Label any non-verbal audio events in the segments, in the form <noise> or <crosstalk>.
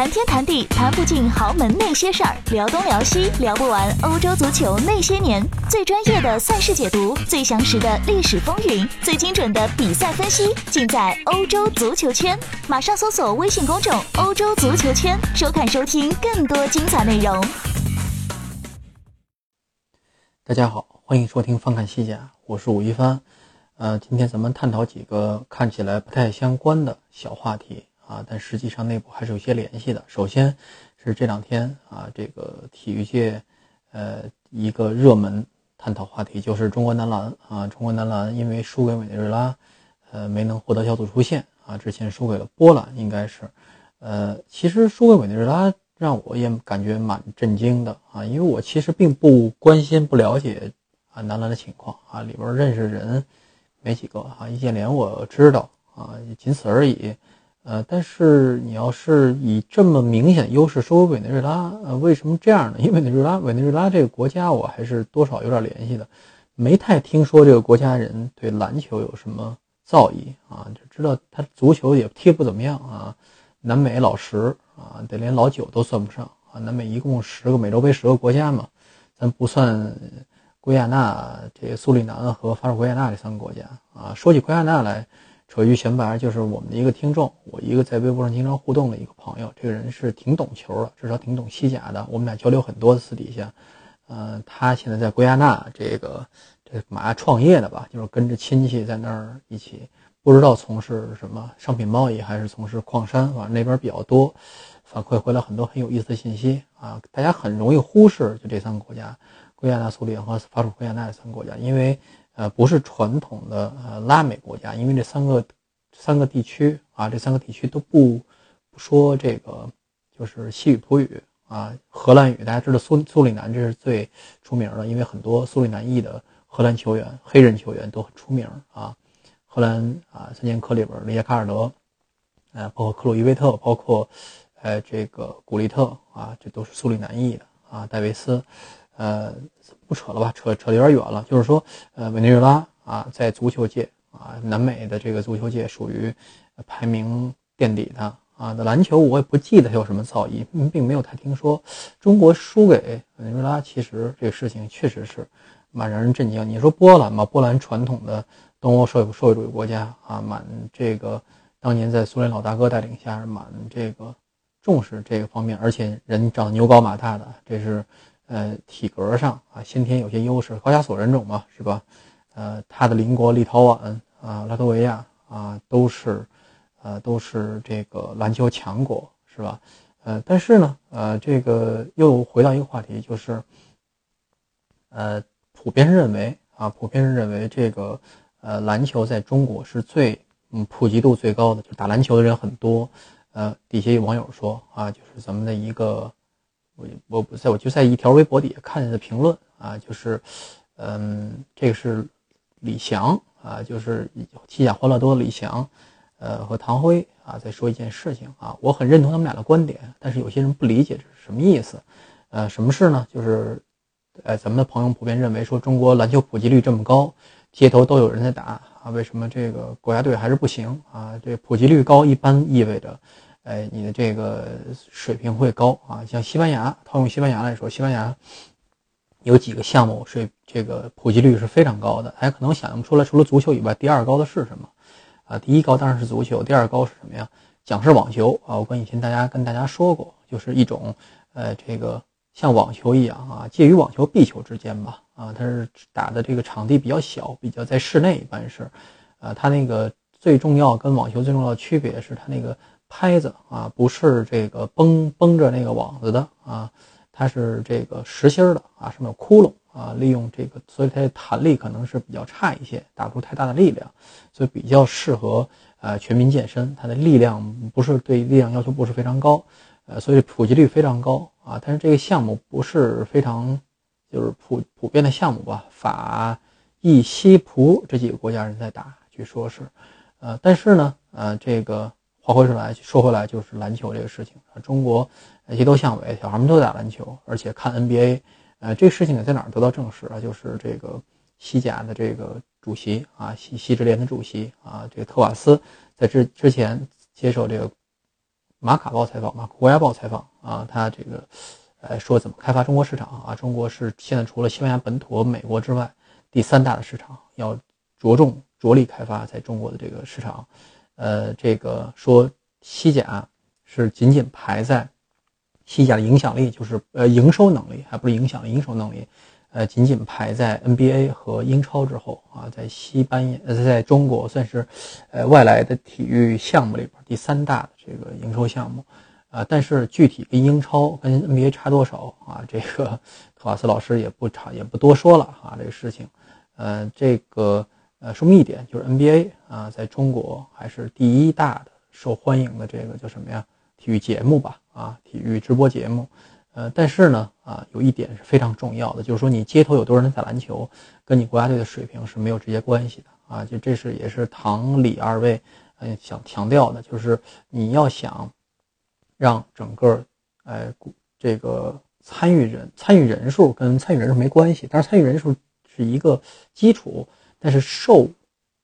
谈天谈地谈不尽豪门那些事儿，聊东聊西聊不完欧洲足球那些年。最专业的赛事解读，最详实的历史风云，最精准的比赛分析，尽在欧洲足球圈。马上搜索微信公众“欧洲足球圈”，收看收听更多精彩内容。大家好，欢迎收听翻看西甲，我是吴一帆。呃，今天咱们探讨几个看起来不太相关的小话题。啊，但实际上内部还是有些联系的。首先是这两天啊，这个体育界，呃，一个热门探讨话题就是中国男篮啊，中国男篮因为输给委内瑞拉，呃，没能获得小组出线啊，之前输给了波兰，应该是，呃，其实输给委内瑞拉让我也感觉蛮震惊的啊，因为我其实并不关心、不了解啊男篮的情况啊，里边认识人没几个啊，易建联我知道啊，仅此而已。呃，但是你要是以这么明显优势收委内瑞拉，呃，为什么这样呢？因为委内瑞拉，委内瑞拉这个国家我还是多少有点联系的，没太听说这个国家人对篮球有什么造诣啊，就知道他足球也踢不怎么样啊。南美老十啊，得连老九都算不上啊。南美一共十个美洲杯十个国家嘛，咱不算圭亚那、这个苏里南和法属圭亚那这三个国家啊。说起圭亚那来。扯一句闲白，就是我们的一个听众，我一个在微博上经常互动的一个朋友，这个人是挺懂球的，至少挺懂西甲的。我们俩交流很多私底下，呃，他现在在圭亚那这个这马创业的吧，就是跟着亲戚在那儿一起，不知道从事什么商品贸易还是从事矿山，反正那边比较多，反馈回来很多很有意思的信息啊。大家很容易忽视就这三个国家，圭亚那、苏联和法属圭亚那三个国家，因为。呃，不是传统的呃拉美国家，因为这三个三个地区啊，这三个地区都不不说这个就是西语普语啊，荷兰语。大家知道苏苏里南这是最出名的，因为很多苏里南裔的荷兰球员、黑人球员都很出名啊。荷兰啊，三剑客里边里杰卡尔德，呃，包括克鲁伊维特，包括呃这个古利特啊，这都是苏里南裔的啊，戴维斯。呃，不扯了吧，扯扯有点远了。就是说，呃，委内瑞拉啊，在足球界啊，南美的这个足球界属于排名垫底的啊。那篮球我也不记得有什么造诣，并没有太听说。中国输给委内瑞拉，其实这个事情确实是蛮让人震惊。你说波兰嘛，波兰传统的东欧社会社会主义国家啊，蛮这个当年在苏联老大哥带领下，蛮这个重视这个方面，而且人长得牛高马大的，这是。呃，体格上啊，先天有些优势，高加索人种嘛，是吧？呃，他的邻国立陶宛啊、拉脱维亚啊，都是，呃，都是这个篮球强国，是吧？呃，但是呢，呃，这个又回到一个话题，就是，呃，普遍认为啊，普遍认为这个，呃，篮球在中国是最，嗯，普及度最高的，就打篮球的人很多。呃，底下有网友说啊，就是咱们的一个。我我在我就在一条微博底下看见的评论啊，就是，嗯，这个是李翔啊，就是西甲欢乐多李翔，呃，和唐辉啊，在说一件事情啊，我很认同他们俩的观点，但是有些人不理解这是什么意思，呃，什么事呢？就是，呃，咱们的朋友普遍认为说中国篮球普及率这么高，街头都有人在打啊，为什么这个国家队还是不行啊？这普及率高一般意味着。哎，你的这个水平会高啊！像西班牙，套用西班牙来说，西班牙有几个项目水这个普及率是非常高的。大家可能想象不出来，除了足球以外，第二高的是什么？啊，第一高当然是足球，第二高是什么呀？讲是网球啊！我跟以前大家跟大家说过，就是一种呃，这个像网球一样啊，介于网球、壁球之间吧啊，它是打的这个场地比较小，比较在室内，一般是，呃，它那个最重要跟网球最重要的区别是它那个。拍子啊，不是这个绷绷着那个网子的啊，它是这个实心的啊，上面有窟窿啊，利用这个，所以它的弹力可能是比较差一些，打不出太大的力量，所以比较适合呃全民健身。它的力量不是对力量要求不是非常高，呃，所以普及率非常高啊。但是这个项目不是非常就是普普遍的项目吧？法、意、西、葡这几个国家人在打，据说是，呃，但是呢，呃，这个。话回来，说回来就是篮球这个事情啊，中国街头向尾小孩们都打篮球，而且看 NBA，呃，这个事情呢在哪儿得到证实啊？就是这个西甲的这个主席啊，西西职联的主席啊，这个特瓦斯在之之前接受这个马卡报采访，马国家报采访啊，他这个呃说怎么开发中国市场啊？中国是现在除了西班牙本土和美国之外第三大的市场，要着重着力开发在中国的这个市场。呃，这个说西甲是仅仅排在西甲的影响力，就是呃营收能力，还不是影响力，营收能力。呃，仅仅排在 NBA 和英超之后啊，在西班牙呃，在中国算是，呃，外来的体育项目里边第三大的这个营收项目，啊，但是具体跟英超跟 NBA 差多少啊？这个 <laughs> 托马斯老师也不差也不多说了啊，这个事情，呃，这个呃，说明一点就是 NBA 啊，在中国还是第一大的受欢迎的这个叫什么呀？体育节目吧，啊，体育直播节目。呃，但是呢，啊，有一点是非常重要的，就是说你街头有多少人打篮球，跟你国家队的水平是没有直接关系的啊。就这是也是唐李二位，呃，想强调的，就是你要想让整个，呃，这个参与人参与人数跟参与人数没关系，但是参与人数是一个基础，但是受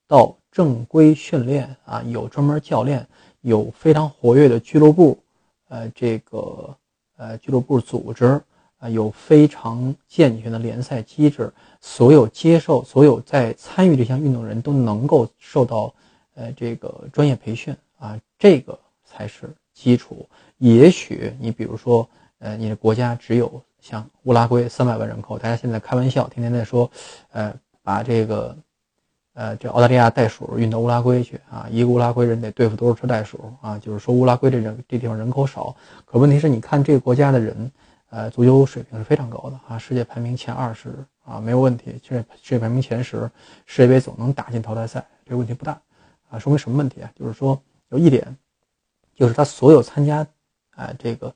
到正规训练啊，有专门教练，有非常活跃的俱乐部，呃，这个。呃，俱乐部组织啊，有非常健全的联赛机制，所有接受、所有在参与这项运动人都能够受到呃这个专业培训啊，这个才是基础。也许你比如说，呃，你的国家只有像乌拉圭三百万人口，大家现在开玩笑，天天在说，呃，把这个。呃，这澳大利亚袋鼠运到乌拉圭去啊，一个乌拉圭人得对付多少只袋鼠啊？就是说乌拉圭这人这地方人口少，可问题是你看这个国家的人，呃，足球水平是非常高的啊，世界排名前二十啊，没有问题。世界世界排名前十，世界杯总能打进淘汰赛，这个问题不大啊。说明什么问题啊？就是说有一点，就是他所有参加，哎，这个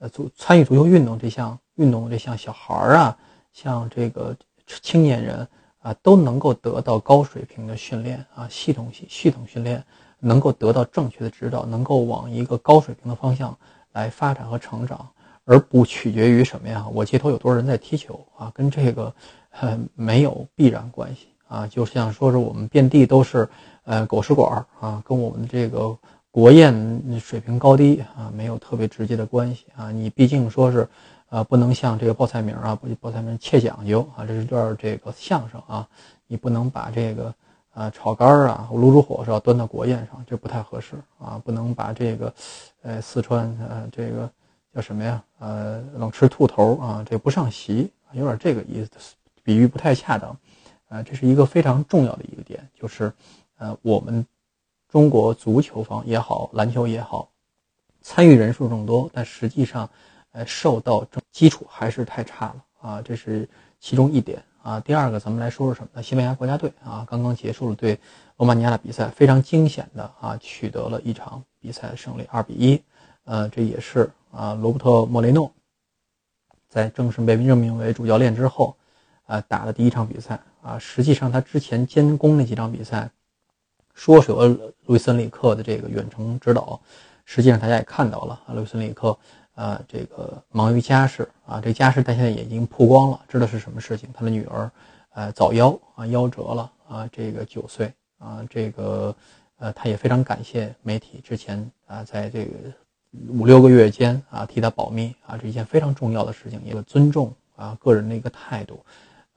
呃足参与足球运动这项运动这项小孩儿啊，像这个青年人。啊，都能够得到高水平的训练啊，系统系系统训练，能够得到正确的指导，能够往一个高水平的方向来发展和成长，而不取决于什么呀？我街头有多少人在踢球啊？跟这个，呃，没有必然关系啊。就像说是我们遍地都是，呃，狗食馆啊，跟我们这个国宴水平高低啊，没有特别直接的关系啊。你毕竟说是。啊，不能像这个报菜名啊，不报菜名切讲究啊，这是段这个相声啊，你不能把这个呃炒肝啊、卤煮火烧端到国宴上，这不太合适啊，不能把这个呃四川呃这个叫什么呀？呃冷吃兔头啊，这不上席，有点这个意思，比喻不太恰当。啊，这是一个非常重要的一个点，就是呃我们中国足球方也好，篮球也好，参与人数众多，但实际上。呃，受到这基础还是太差了啊，这是其中一点啊。第二个，咱们来说说什么呢？西班牙国家队啊，刚刚结束了对罗马尼亚的比赛，非常惊险的啊，取得了一场比赛的胜利，二比一。呃，这也是啊，罗伯特·莫雷诺在正式被任命为主教练之后，啊，打的第一场比赛啊。实际上，他之前监工那几场比赛，说是有路易斯·里克的这个远程指导，实际上大家也看到了啊，路易斯·里克。啊，这个忙于家事啊，这家事他现在已经曝光了，知道是什么事情。他的女儿，呃，早夭啊，夭折了啊，这个九岁啊，这个呃，他也非常感谢媒体之前啊，在这个五六个月间啊，替他保密啊，这一件非常重要的事情，一个尊重啊，个人的一个态度。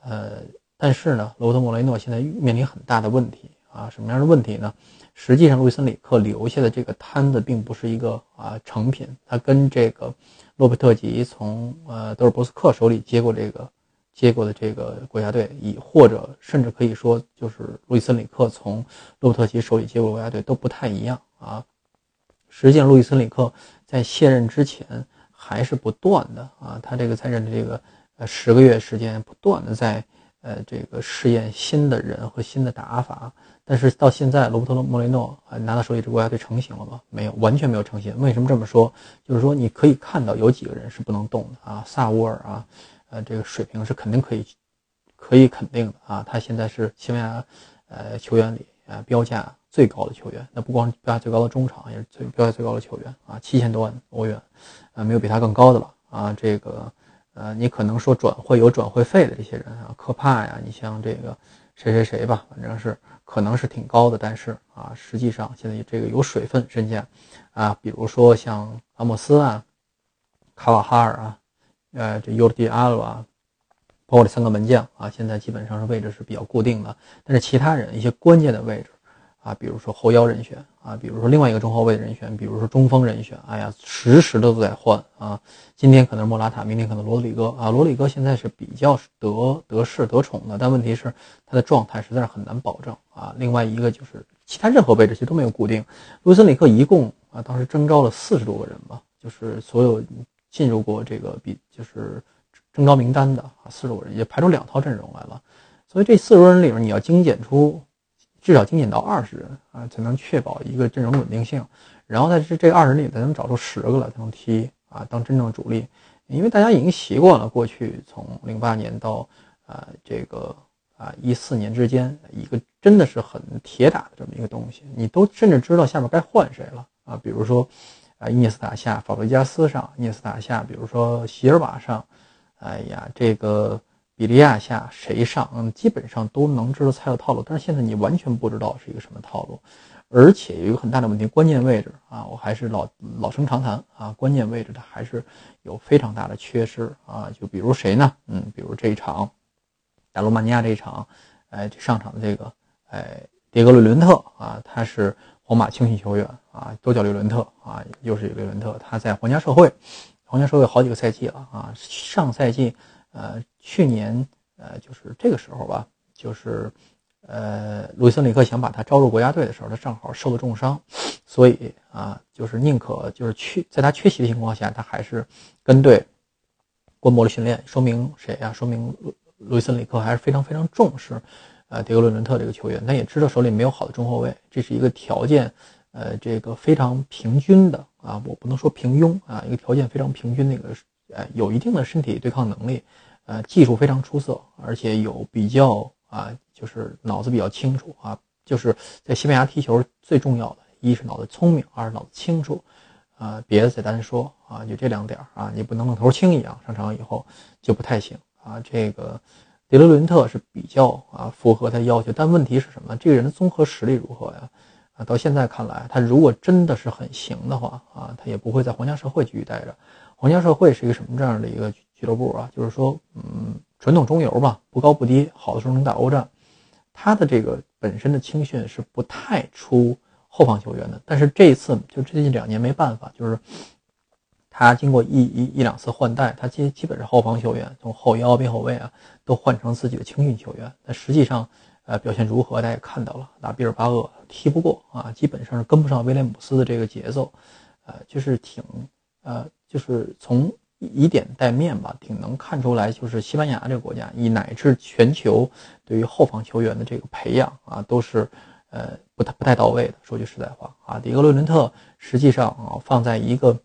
呃，但是呢，罗德莫雷诺现在面临很大的问题啊，什么样的问题呢？实际上，路易斯·里克留下的这个摊子并不是一个啊成品。他跟这个洛佩特吉从呃德尔波斯克手里接过这个接过的这个国家队，以或者甚至可以说，就是路易斯·里克从洛佩特吉手里接过国家队都不太一样啊。实际上，路易斯·里克在卸任之前还是不断的啊，他这个在任的这个呃十个月时间，不断的在呃这个试验新的人和新的打法。但是到现在，罗伯特·莫雷诺啊拿到手里，这国家队成型了吗？没有，完全没有成型。为什么这么说？就是说，你可以看到有几个人是不能动的啊，萨乌尔啊，呃，这个水平是肯定可以，可以肯定的啊。他现在是西班牙呃球员里啊标价最高的球员，那不光标价最高的中场，也是最标价最高的球员啊，七千多万欧元，啊，没有比他更高的了啊。这个呃，你可能说转会有转会费的这些人啊，科帕呀，你像这个。谁谁谁吧，反正是可能是挺高的，但是啊，实际上现在这个有水分身价啊，比如说像阿莫斯啊、卡瓦哈尔啊、呃这尤迪阿鲁啊，包括这三个门将啊，现在基本上是位置是比较固定的，但是其他人一些关键的位置。啊，比如说后腰人选啊，比如说另外一个中后卫人选，比如说中锋人选，哎呀，时时都在换啊。今天可能是莫拉塔，明天可能罗德里戈啊。罗德里戈现在是比较得得势得宠的，但问题是他的状态实在是很难保证啊。另外一个就是其他任何位置其实都没有固定。卢森里克一共啊，当时征召了四十多个人吧，就是所有进入过这个比就是征召名单的啊，四十多人也排出两套阵容来了。所以这四十多人里面，你要精简出。至少精简到二十人啊，才能确保一个阵容稳定性。然后在这这二十里才能找出十个来才能踢啊，当真正主力。因为大家已经习惯了过去从零八年到啊这个啊一四年之间一个真的是很铁打的这么一个东西，你都甚至知道下面该换谁了啊。比如说啊伊涅斯塔下法布雷加斯上，伊涅斯塔下，比如说席尔瓦上，哎呀这个。比利亚下谁上，嗯，基本上都能知道猜的套路，但是现在你完全不知道是一个什么套路，而且有一个很大的问题，关键位置啊，我还是老老生常谈啊，关键位置它还是有非常大的缺失啊，就比如谁呢？嗯，比如这一场打罗马尼亚这一场，哎，上场的这个哎，迭戈·雷伦特啊，他是皇马青训球员啊，都叫雷伦特啊，又是一个雷伦特，他在皇家社会，皇家社会好几个赛季了啊，上赛季。呃，去年呃，就是这个时候吧，就是呃，路易斯·里克想把他招入国家队的时候，他正好受了重伤，所以啊，就是宁可就是缺在他缺席的情况下，他还是跟队观摩了训练，说明谁呀？说明路易斯·里克还是非常非常重视呃迪格·伦伦特这个球员，他也知道手里没有好的中后卫，这是一个条件呃这个非常平均的啊，我不能说平庸啊，一个条件非常平均的一个呃有一定的身体对抗能力。呃，技术非常出色，而且有比较啊，就是脑子比较清楚啊，就是在西班牙踢球最重要的，一是脑子聪明，二是脑子清楚，啊，别的再单说啊，就这两点啊，你不能愣头青一样，上场以后就不太行啊。这个迪勒伦特是比较啊符合他要求，但问题是什么？这个人的综合实力如何呀？啊，到现在看来，他如果真的是很行的话啊，他也不会在皇家社会继续待着。皇家社会是一个什么这样的一个？俱乐部啊，就是说，嗯，传统中游吧，不高不低，好的时候能打欧战。他的这个本身的青训是不太出后防球员的，但是这一次就最近两年没办法，就是他经过一一一两次换代，他基基本上后防球员从后腰边后卫啊都换成自己的青训球员。但实际上，呃，表现如何，大家也看到了，打比尔巴鄂踢不过啊，基本上是跟不上威廉姆斯的这个节奏，呃，就是挺，呃，就是从。以点带面吧，挺能看出来，就是西班牙这个国家，以乃至全球对于后防球员的这个培养啊，都是呃不太不太到位的。说句实在话啊，迪格·洛伦特实际上啊放在一个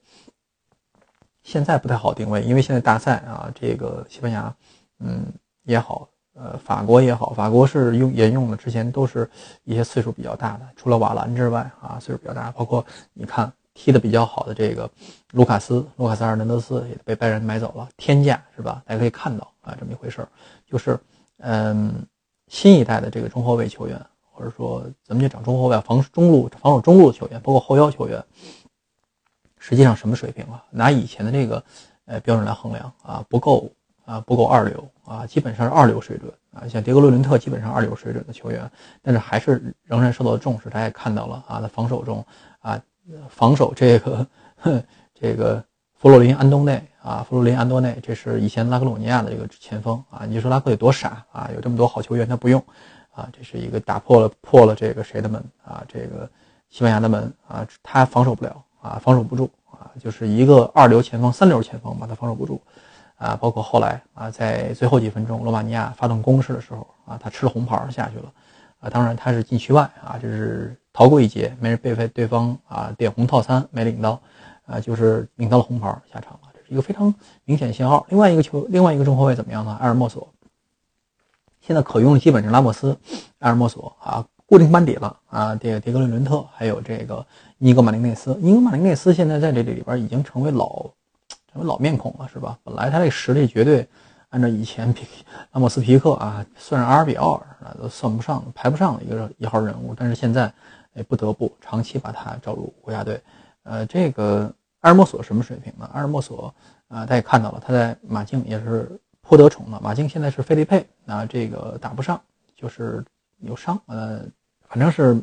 现在不太好定位，因为现在大赛啊，这个西班牙嗯也好，呃法国也好，法国是用沿用的之前都是一些岁数比较大的，除了瓦兰之外啊岁数比较大，包括你看。踢得比较好的这个卢卡斯，卢卡斯·阿尔南德斯也被拜仁买走了，天价是吧？大家可以看到啊，这么一回事儿，就是嗯，新一代的这个中后卫球员，或者说咱们就讲中后卫防中路、防守中路的球员，包括后腰球员，实际上什么水平啊？拿以前的这个呃标准来衡量啊，不够啊，不够二流啊，基本上是二流水准啊。像迭戈·洛伦特基本上二流水准的球员，但是还是仍然受到重视。大家也看到了啊，在防守中。防守这个，这个弗洛林·安东内啊，弗洛林·安多内，这是以前拉克鲁尼亚的这个前锋啊。你说拉克有多傻啊？有这么多好球员，他不用啊。这是一个打破了破了这个谁的门啊？这个西班牙的门啊，他防守不了啊，防守不住啊，就是一个二流前锋、三流前锋吧，他防守不住啊。包括后来啊，在最后几分钟罗马尼亚发动攻势的时候啊，他吃了红牌下去了啊。当然他是禁区外啊，就是。逃过一劫，没人被被对方啊点红套餐没领到，啊就是领到了红牌下场了，这是一个非常明显信号。另外一个球，另外一个中后卫怎么样呢？埃尔莫索，现在可用的基本是拉莫斯、埃尔莫索啊，固定班底了啊。这个迭戈·伦特还有这个尼格马林内斯，尼格马林内斯现在在这里里边已经成为老成为老面孔了，是吧？本来他这实力绝对按照以前皮拉莫斯皮克啊，算是阿尔比奥尔啊，都算不上、排不上的一个一号人物。但是现在，也，不得不长期把他招入国家队。呃，这个阿尔莫索什么水平呢？阿尔莫索啊，大家也看到了，他在马竞也是颇得宠的。马竞现在是费利佩啊，这个打不上，就是有伤。呃，反正是，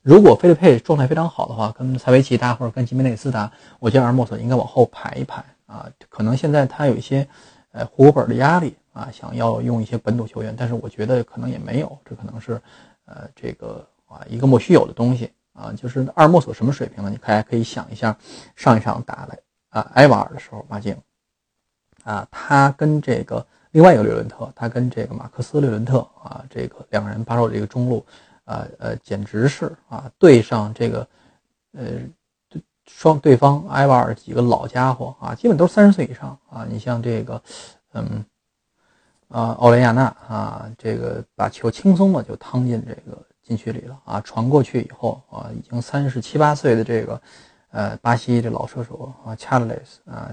如果费利佩状态非常好的话，跟塞维奇打或者跟吉梅内斯打，我觉得阿尔莫索应该往后排一排啊。可能现在他有一些。呃，户口本的压力啊，想要用一些本土球员，但是我觉得可能也没有，这可能是，呃，这个啊一个莫须有的东西啊，就是阿尔莫索什么水平呢？你大家可以想一下，上一场打了啊埃瓦尔的时候，马竞啊，他跟这个另外一个略伦特，他跟这个马克思略伦特啊，这个两个人把守这个中路，啊呃，简直是啊对上这个呃。双对方埃瓦尔几个老家伙啊，基本都是三十岁以上啊。你像这个，嗯，啊，奥雷亚纳啊，这个把球轻松的就趟进这个禁区里了啊。传过去以后啊，已经三十七八岁的这个，呃，巴西这老射手啊，查尔雷斯啊，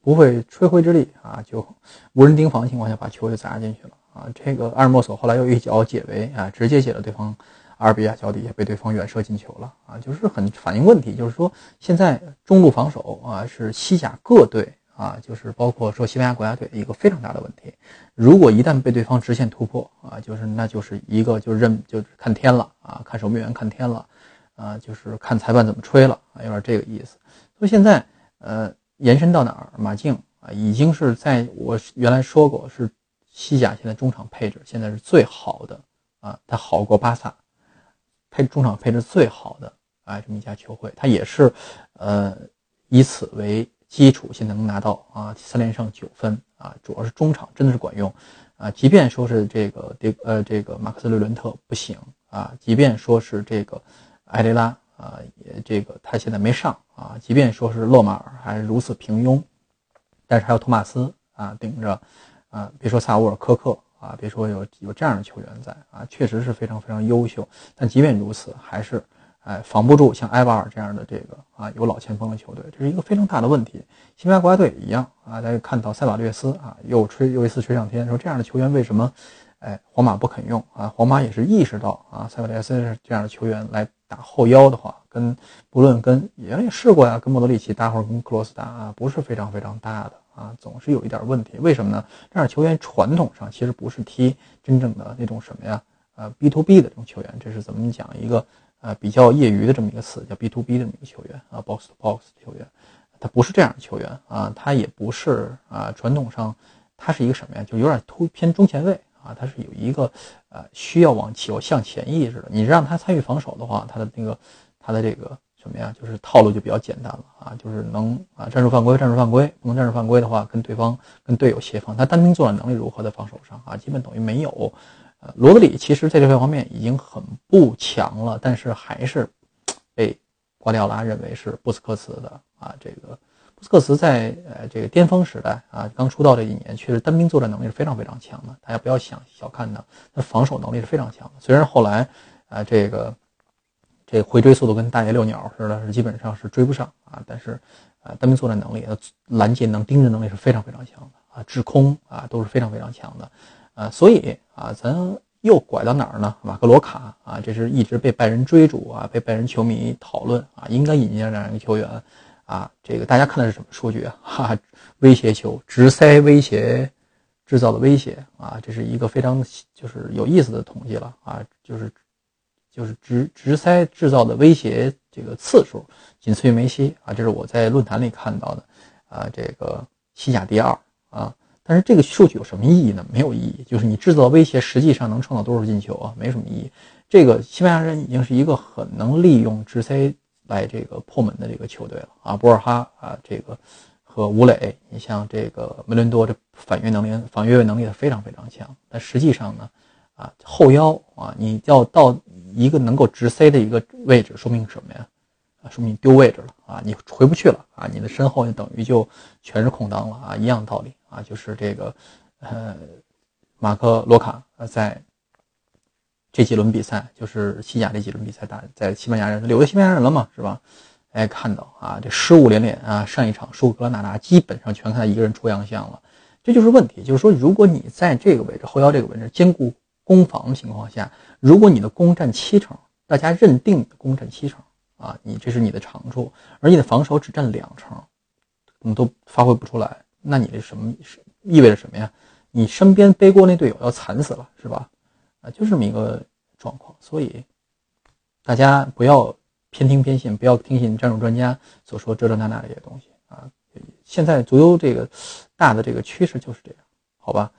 不费吹灰之力啊，就无人盯防的情况下把球就砸进去了啊。这个阿尔莫索后来又一脚解围啊，直接解了对方。阿尔比亚脚底下被对方远射进球了啊，就是很反映问题，就是说现在中路防守啊是西甲各队啊，就是包括说西班牙国家队一个非常大的问题。如果一旦被对方直线突破啊，就是那就是一个就认就看天了啊，看守门员看天了啊，就是看裁判怎么吹了啊，有点这个意思。所以现在呃延伸到哪儿，马竞啊已经是在我原来说过是西甲现在中场配置现在是最好的啊，它好过巴萨。配中场配置最好的啊，这么一家球会，他也是，呃，以此为基础，现在能拿到啊三连胜九分啊，主要是中场真的是管用啊。即便说是这个迪呃这个马克思·雷伦特不行啊，即便说是这个埃雷拉啊也这个他现在没上啊，即便说是勒马尔还是如此平庸，但是还有托马斯啊顶着啊，别说萨乌尔科克。啊，别说有有这样的球员在啊，确实是非常非常优秀。但即便如此，还是哎防不住像埃瓦尔这样的这个啊有老前锋的球队，这是一个非常大的问题。西班牙国家队也一样啊，大家看到塞瓦略斯啊又吹又一次吹上天，说这样的球员为什么哎皇马不肯用啊？皇马也是意识到啊塞瓦略斯这样的球员来打后腰的话，跟不论跟也也试过呀，跟莫德里奇搭或者跟克罗斯打啊，不是非常非常大的。啊，总是有一点问题，为什么呢？这样球员传统上其实不是踢真正的那种什么呀，呃，B to B 的这种球员，这是怎么讲一个呃比较业余的这么一个词，叫 B to B 的这么一个球员啊，box to box 球员，他不是这样的球员啊，他也不是啊，传统上他是一个什么呀？就有点突偏中前卫啊，他是有一个呃需要往球向前意识的，你让他参与防守的话，他的那个他的这个。什么呀？就是套路就比较简单了啊，就是能啊战术犯规，战术犯规，不能战术犯规的话，跟对方跟队友协防，他单兵作战能力如何在防守上啊？基本等于没有。呃，罗德里其实在这方面已经很不强了，但是还是被瓜迪奥拉认为是布斯克茨的啊。这个布斯克茨在呃这个巅峰时代啊，刚出道这一年，确实单兵作战能力是非常非常强的。大家不要想小看他，他防守能力是非常强的。虽然后来啊这个。这回追速度跟大爷遛鸟似的，是基本上是追不上啊。但是，呃，单兵作战能力、拦截能、盯人能力是非常非常强的啊。制空啊都是非常非常强的，呃，所以啊，咱又拐到哪儿呢？马克罗卡啊，这是一直被拜仁追逐啊，被拜仁球迷讨论啊，应该引进这样一个球员啊。这个大家看的是什么数据啊？哈，威胁球、直塞威胁制造的威胁啊，这是一个非常就是有意思的统计了啊，就是。就是直直塞制造的威胁这个次数仅次于梅西啊，这是我在论坛里看到的啊，这个西甲第二啊。但是这个数据有什么意义呢？没有意义。就是你制造威胁，实际上能创造多少进球啊？没什么意义。这个西班牙人已经是一个很能利用直塞来这个破门的这个球队了啊。博尔哈啊，这个和吴磊，你像这个梅伦多，这反越能力、反越位能力非常非常强。但实际上呢，啊后腰啊，你要到。一个能够直塞的一个位置，说明什么呀？啊，说明丢位置了啊，你回不去了啊，你的身后就等于就全是空当了啊，一样道理啊，就是这个，呃，马克罗卡在这几轮比赛，就是西甲这几轮比赛打在西班牙人留在西班牙人了嘛，是吧？哎，看到啊，这失误连连啊，上一场输格拉纳达，基本上全看他一个人出洋相了。这就是问题。就是说，如果你在这个位置后腰这个位置兼顾攻防的情况下，如果你的攻占七成，大家认定的攻占七成啊，你这是你的长处，而你的防守只占两成，你都发挥不出来，那你这什么是意味着什么呀？你身边背锅那队友要惨死了，是吧？啊，就这么一个状况。所以大家不要偏听偏信，不要听信战术专家所说这这那那这些东西啊。现在足球这个大的这个趋势就是这样，好吧？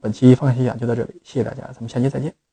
本期方看西讲就到这里，谢谢大家，咱们下期再见。